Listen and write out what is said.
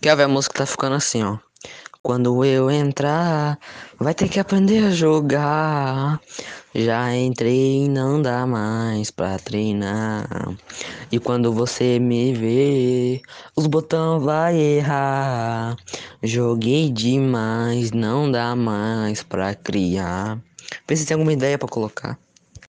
Quer ver a música tá ficando assim, ó. Quando eu entrar, vai ter que aprender a jogar. Já entrei e não dá mais pra treinar. E quando você me vê, os botão vai errar. Joguei demais, não dá mais pra criar. Vê se tem alguma ideia para colocar.